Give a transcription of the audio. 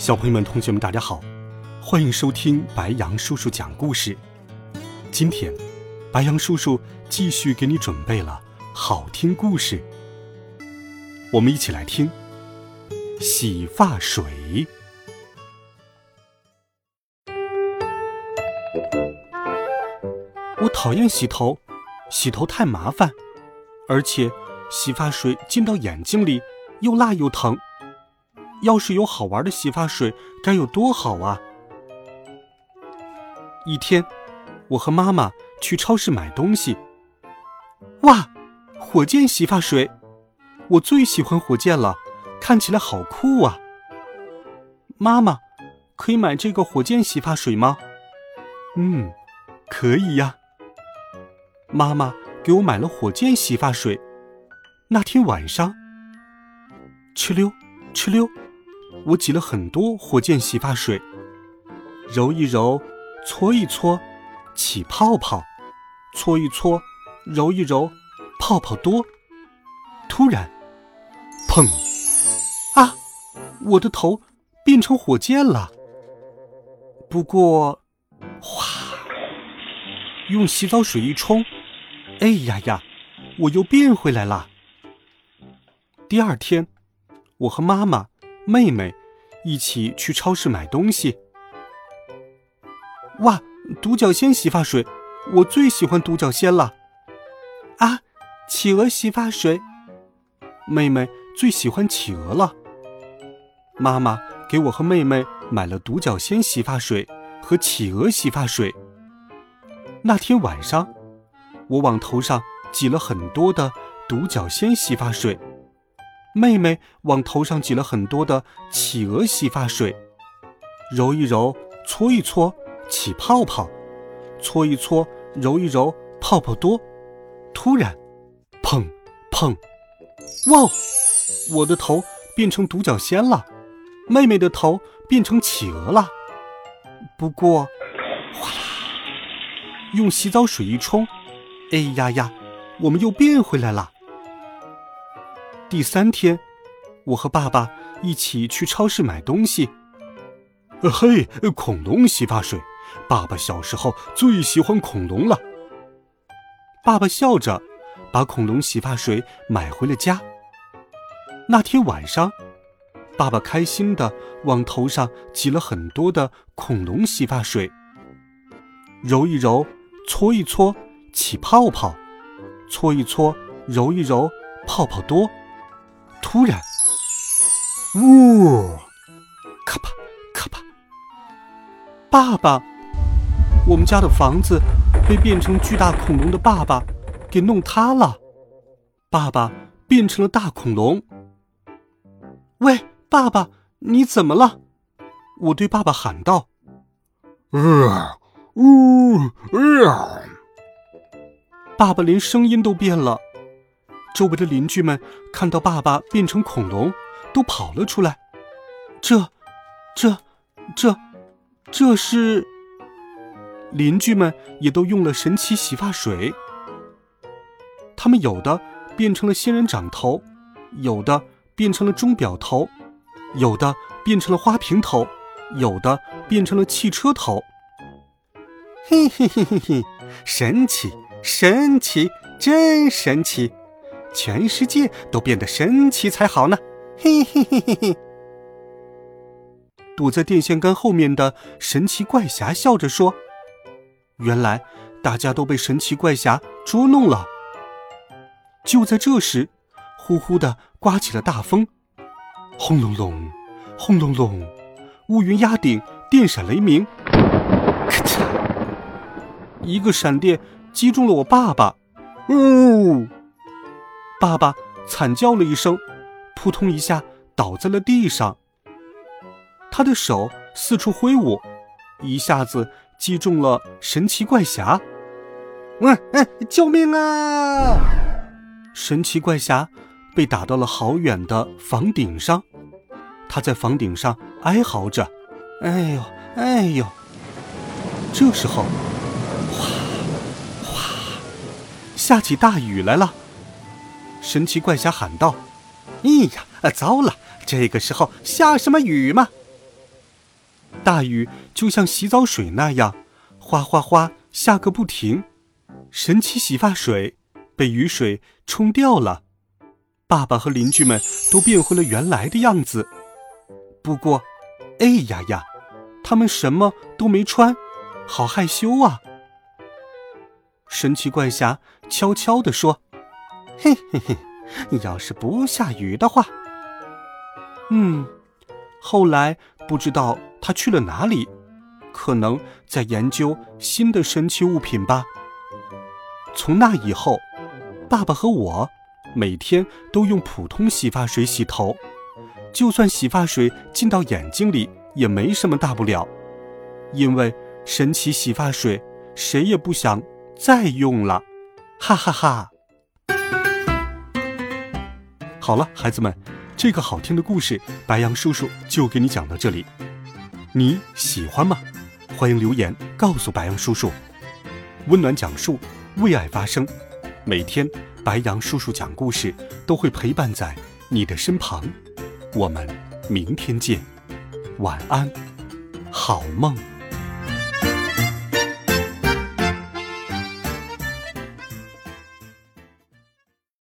小朋友们、同学们，大家好，欢迎收听白羊叔叔讲故事。今天，白羊叔叔继续给你准备了好听故事，我们一起来听洗发水。我讨厌洗头，洗头太麻烦，而且洗发水进到眼睛里又辣又疼。要是有好玩的洗发水，该有多好啊！一天，我和妈妈去超市买东西。哇，火箭洗发水！我最喜欢火箭了，看起来好酷啊！妈妈，可以买这个火箭洗发水吗？嗯，可以呀。妈妈给我买了火箭洗发水。那天晚上，哧溜，哧溜。我挤了很多火箭洗发水，揉一揉，搓一搓，起泡泡；搓一搓，揉一揉，泡泡多。突然，砰！啊，我的头变成火箭了。不过，哗，用洗澡水一冲，哎呀呀，我又变回来了。第二天，我和妈妈。妹妹，一起去超市买东西。哇，独角仙洗发水，我最喜欢独角仙了。啊，企鹅洗发水，妹妹最喜欢企鹅了。妈妈给我和妹妹买了独角仙洗发水和企鹅洗发水。那天晚上，我往头上挤了很多的独角仙洗发水。妹妹往头上挤了很多的企鹅洗发水，揉一揉，搓一搓，起泡泡；搓一搓，揉一揉，泡泡多。突然，砰砰！哇，我的头变成独角仙了，妹妹的头变成企鹅了。不过，哗啦，用洗澡水一冲，哎呀呀，我们又变回来了。第三天，我和爸爸一起去超市买东西。嘿，恐龙洗发水，爸爸小时候最喜欢恐龙了。爸爸笑着，把恐龙洗发水买回了家。那天晚上，爸爸开心的往头上挤了很多的恐龙洗发水，揉一揉，搓一搓，起泡泡；搓一搓，揉一揉，泡泡多。突然，呜，咔吧咔吧，爸爸，我们家的房子被变成巨大恐龙的爸爸给弄塌了，爸爸变成了大恐龙。喂，爸爸，你怎么了？我对爸爸喊道。呃，呜，呃，爸爸连声音都变了。周围的邻居们看到爸爸变成恐龙，都跑了出来。这、这、这、这是……邻居们也都用了神奇洗发水。他们有的变成了仙人掌头，有的变成了钟表头，有的变成了花瓶头，有的变成了汽车头。嘿嘿嘿嘿嘿，神奇，神奇，真神奇！全世界都变得神奇才好呢！嘿嘿嘿嘿嘿。躲在电线杆后面的神奇怪侠笑着说：“原来大家都被神奇怪侠捉弄了。”就在这时，呼呼的刮起了大风，轰隆隆，轰隆隆，乌云压顶，电闪雷鸣，咔嚓，一个闪电击中了我爸爸，呜！爸爸惨叫了一声，扑通一下倒在了地上。他的手四处挥舞，一下子击中了神奇怪侠。嗯嗯，救命啊！神奇怪侠被打到了好远的房顶上，他在房顶上哀嚎着：“哎呦，哎呦！”这时候，哗哗，下起大雨来了。神奇怪侠喊道：“哎呀，糟了！这个时候下什么雨嘛？”大雨就像洗澡水那样，哗哗哗下个不停。神奇洗发水被雨水冲掉了，爸爸和邻居们都变回了原来的样子。不过，哎呀呀，他们什么都没穿，好害羞啊！神奇怪侠悄悄地说：“嘿嘿嘿，要是不下雨的话，嗯，后来不知道他去了哪里，可能在研究新的神奇物品吧。”从那以后，爸爸和我每天都用普通洗发水洗头，就算洗发水进到眼睛里也没什么大不了，因为神奇洗发水谁也不想再用了，哈哈哈！好了，孩子们，这个好听的故事，白羊叔叔就给你讲到这里，你喜欢吗？欢迎留言告诉白羊叔叔，温暖讲述。为爱发声，每天白羊叔叔讲故事都会陪伴在你的身旁。我们明天见，晚安，好梦。